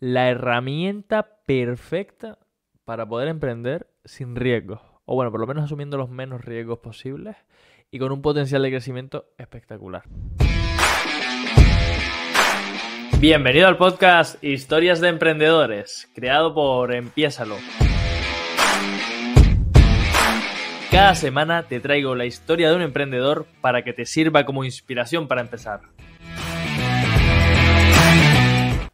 la herramienta perfecta para poder emprender sin riesgos. O bueno, por lo menos asumiendo los menos riesgos posibles y con un potencial de crecimiento espectacular. Bienvenido al podcast Historias de Emprendedores, creado por Empiésalo. Cada semana te traigo la historia de un emprendedor para que te sirva como inspiración para empezar.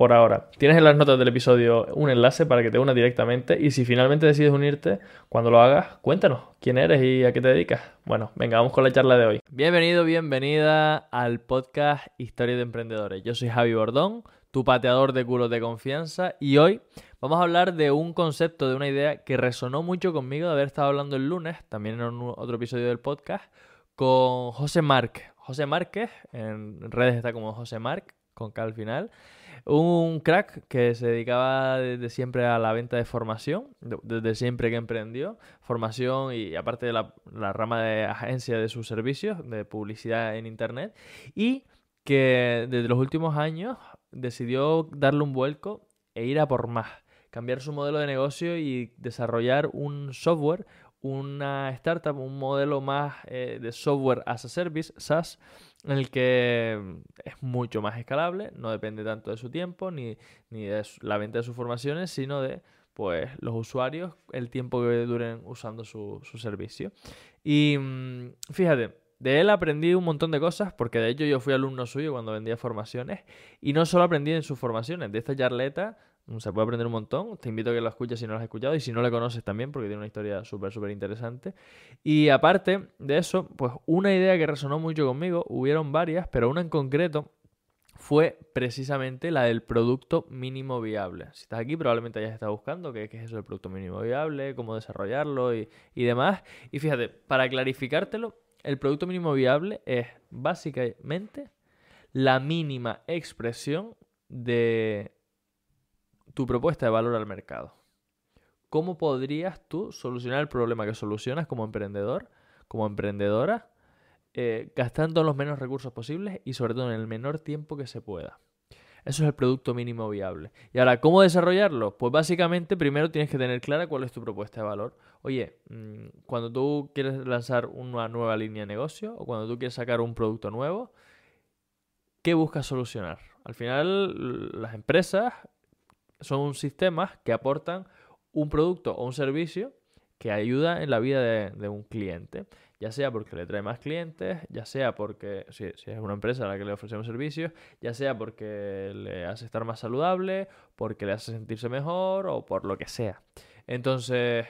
por ahora. Tienes en las notas del episodio un enlace para que te unas directamente y si finalmente decides unirte, cuando lo hagas, cuéntanos quién eres y a qué te dedicas. Bueno, venga, vamos con la charla de hoy. Bienvenido, bienvenida al podcast Historia de Emprendedores. Yo soy Javi Bordón, tu pateador de culos de confianza y hoy vamos a hablar de un concepto, de una idea que resonó mucho conmigo de haber estado hablando el lunes, también en otro episodio del podcast, con José Márquez. José Márquez, en redes está como José Marc, con K al final. Un crack que se dedicaba desde siempre a la venta de formación, desde siempre que emprendió, formación y aparte de la, rama de agencia de sus servicios, de publicidad en Internet, y que desde los últimos años decidió darle un vuelco e ir a por más, cambiar su modelo de negocio y desarrollar un software, una startup, un modelo más eh, de software as a service, SaaS, en el que mm, es mucho más escalable, no depende tanto de su tiempo ni, de la venta de sus formaciones, sino de pues los usuarios, el tiempo que duren usando su, servicio. Y mm, fíjate, de él aprendí un montón de cosas, porque de hecho yo fui alumno suyo cuando vendía formaciones, y no solo aprendí en sus formaciones, de esta charleta se puede aprender un montón. Te invito a que lo escuches si no lo has escuchado y si no le conoces también, porque tiene una historia súper, súper interesante. Y aparte de eso, pues una idea que resonó mucho conmigo, hubieron varias, pero una en concreto fue precisamente la del producto mínimo viable. Si estás aquí, probablemente hayas estado buscando qué, es eso del producto mínimo viable, cómo desarrollarlo y, y demás. Y fíjate, para clarificártelo, el producto mínimo viable es básicamente la mínima expresión de tu propuesta de valor al mercado. ¿Cómo podrías tú solucionar el problema que solucionas como emprendedor, como emprendedora, eh, gastando los menos recursos posibles y sobre todo en el menor tiempo que se pueda? Eso es el producto mínimo viable. Y ahora, ¿cómo desarrollarlo? Pues básicamente primero tienes que tener clara cuál es tu propuesta de valor. Oye, mm, cuando tú quieres lanzar una nueva línea de negocio o cuando tú quieres sacar un producto nuevo, ¿qué buscas solucionar? Al final, las empresas son sistemas que aportan un producto o un servicio que ayuda en la vida de, un cliente, ya sea porque le trae más clientes, ya sea porque, si, es una empresa a la que le ofrecemos servicios, ya sea porque le hace estar más saludable, porque le hace sentirse mejor o por lo que sea. Entonces,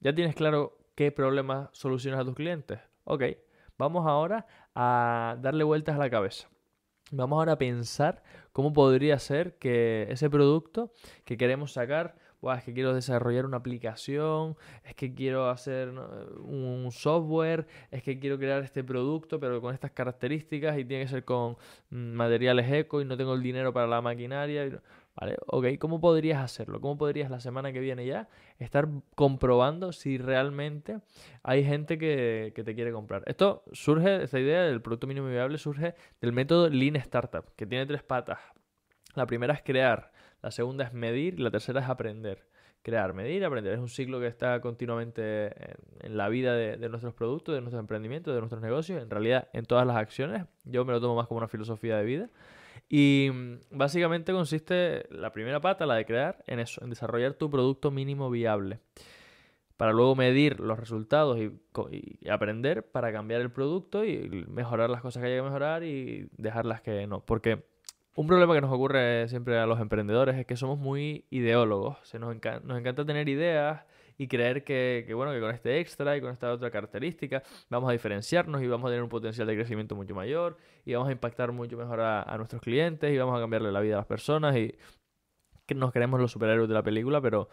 ¿ya tienes claro qué problemas solucionas a tus clientes? Ok, vamos ahora a darle vueltas a la cabeza. Vamos ahora a pensar cómo podría ser que ese producto que queremos sacar, es que quiero desarrollar una aplicación, es que quiero hacer un software, es que quiero crear este producto, pero con estas características y tiene que ser con mm, materiales eco y no tengo el dinero para la maquinaria. ¿Vale? Ok, ¿cómo podrías hacerlo? ¿Cómo podrías la semana que viene ya estar comprobando si realmente hay gente que, te quiere comprar? Esto surge, esta idea del producto mínimo viable surge del método Lean Startup, que tiene tres patas. La primera es crear, la segunda es medir y la tercera es aprender. Crear, medir, aprender. Es un ciclo que está continuamente en, la vida de, de nuestros productos, de nuestros emprendimientos, de nuestros negocios, en realidad en todas las acciones. Yo me lo tomo más como una filosofía de vida. Y mm, básicamente consiste la primera pata, la de crear, en eso, en desarrollar tu producto mínimo viable. Para luego medir los resultados y, aprender para cambiar el producto y mejorar las cosas que hay que mejorar y dejar las que no. Porque un problema que nos ocurre siempre a los emprendedores es que somos muy ideólogos. Se nos, nos encanta tener ideas y creer que, bueno, que con este extra y con esta otra característica vamos a diferenciarnos y vamos a tener un potencial de crecimiento mucho mayor y vamos a impactar mucho mejor a, nuestros clientes y vamos a cambiarle la vida a las personas y que nos queremos los superhéroes de la película, pero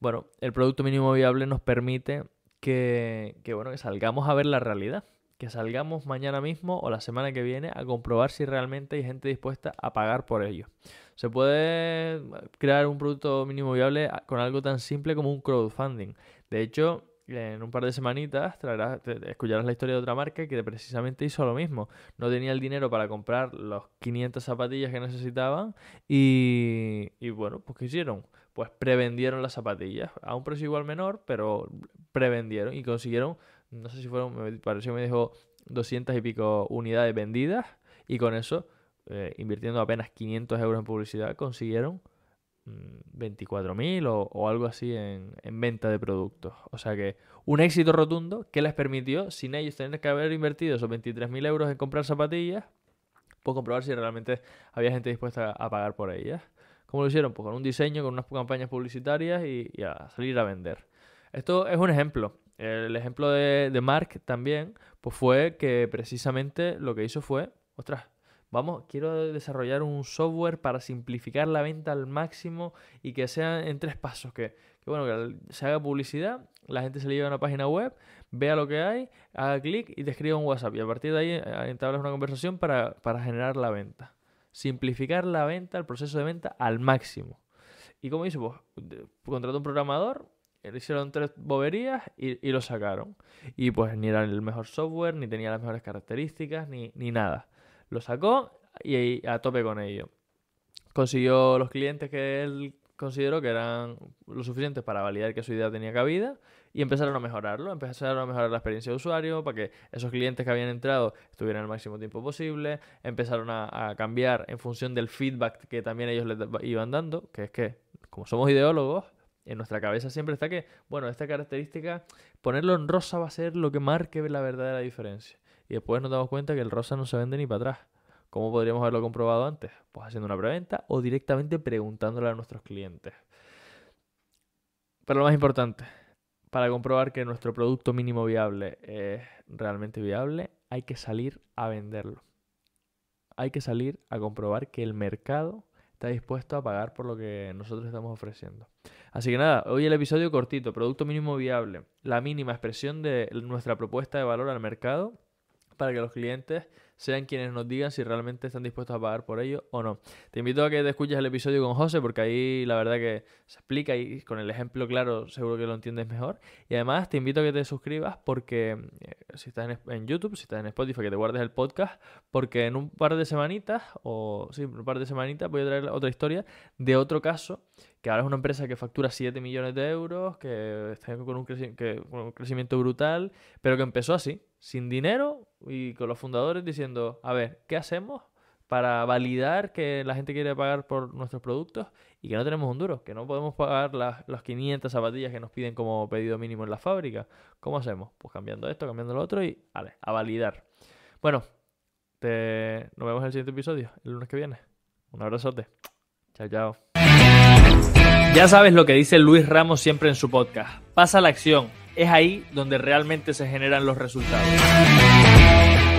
bueno, el producto mínimo viable nos permite que, que, bueno, que salgamos a ver la realidad, que salgamos mañana mismo o la semana que viene a comprobar si realmente hay gente dispuesta a pagar por ello. Se puede crear un producto mínimo viable con algo tan simple como un crowdfunding. De hecho, en un par de semanitas traerás, escucharás la historia de otra marca que precisamente hizo lo mismo. No tenía el dinero para comprar los 500 zapatillas que necesitaban y, y bueno, pues ¿qué hicieron? Pues prevendieron las zapatillas a un precio igual menor, pero prevendieron y consiguieron, no sé si fueron, me pareció me dijo 200 y pico unidades vendidas y con eso, eh, invirtiendo apenas 500 euros en publicidad, consiguieron 24.000 mm, o, o, algo así en, venta de productos. O sea que un éxito rotundo que les permitió, sin ellos tener que haber invertido esos 23.000 euros en comprar zapatillas, pues comprobar si realmente había gente dispuesta a pagar por ellas. ¿Cómo lo hicieron? Pues con un diseño, con unas campañas publicitarias y, a salir a vender. Esto es un ejemplo. El ejemplo de, de Mark también, pues fue que precisamente lo que hizo fue, ostras, vamos, quiero desarrollar un software para simplificar la venta al máximo y que sea en tres pasos, que, bueno, que se haga publicidad, la gente se le lleve a una página web, vea lo que hay, haga clic y te escriba un WhatsApp y a partir de ahí eh, entablas una conversación para, para generar la venta. Simplificar la venta, el proceso de venta al máximo. ¿Y cómo hizo? Pues contrató un programador, le hicieron tres boberías y, lo sacaron. Y pues ni era el mejor software, ni tenía las mejores características, ni, ni nada. Lo sacó y a tope con ello. Consiguió los clientes que él consideró que eran lo suficientes para validar que su idea tenía cabida y empezaron a mejorarlo, empezaron a mejorar la experiencia de usuario para que esos clientes que habían entrado estuvieran el máximo tiempo posible, empezaron a, cambiar en función del feedback que también ellos les iban dando, que es que como somos ideólogos, en nuestra cabeza siempre está que, bueno, esta característica, ponerlo en rosa va a ser lo que marque la verdadera diferencia y después nos damos cuenta que el rosa no se vende ni para atrás. ¿Cómo podríamos haberlo comprobado antes? Pues haciendo una preventa o directamente preguntándole a nuestros clientes. Pero lo más importante, para comprobar que nuestro producto mínimo viable es realmente viable, hay que salir a venderlo. Hay que salir a comprobar que el mercado está dispuesto a pagar por lo que nosotros estamos ofreciendo. Así que nada, hoy el episodio cortito, producto mínimo viable, la mínima expresión de nuestra propuesta de valor al mercado para que los clientes sean quienes nos digan si realmente están dispuestos a pagar por ello o no. Te invito a que te escuches el episodio con José porque ahí la verdad que se explica y con el ejemplo claro seguro que lo entiendes mejor. Y además te invito a que te suscribas porque eh, si estás en, YouTube, si estás en Spotify, que te guardes el podcast porque en un par de semanitas o sí, un par de semanitas voy a traer otra historia de otro caso que ahora es una empresa que factura 7 millones de euros, que está con un, que, con un crecimiento brutal, pero que empezó así, sin dinero y con los fundadores diciendo, a ver, ¿qué hacemos para validar que la gente quiere pagar por nuestros productos y que no tenemos un duro, que no podemos pagar las, 500 zapatillas que nos piden como pedido mínimo en la fábrica? ¿Cómo hacemos? Pues cambiando esto, cambiando lo otro y, vale, a validar. Bueno, nos vemos en el siguiente episodio, el lunes que viene. Un abrazote. Chao, chao. Ya sabes lo que dice Luis Ramos siempre en su podcast. Pasa la acción es ahí donde realmente se generan los resultados.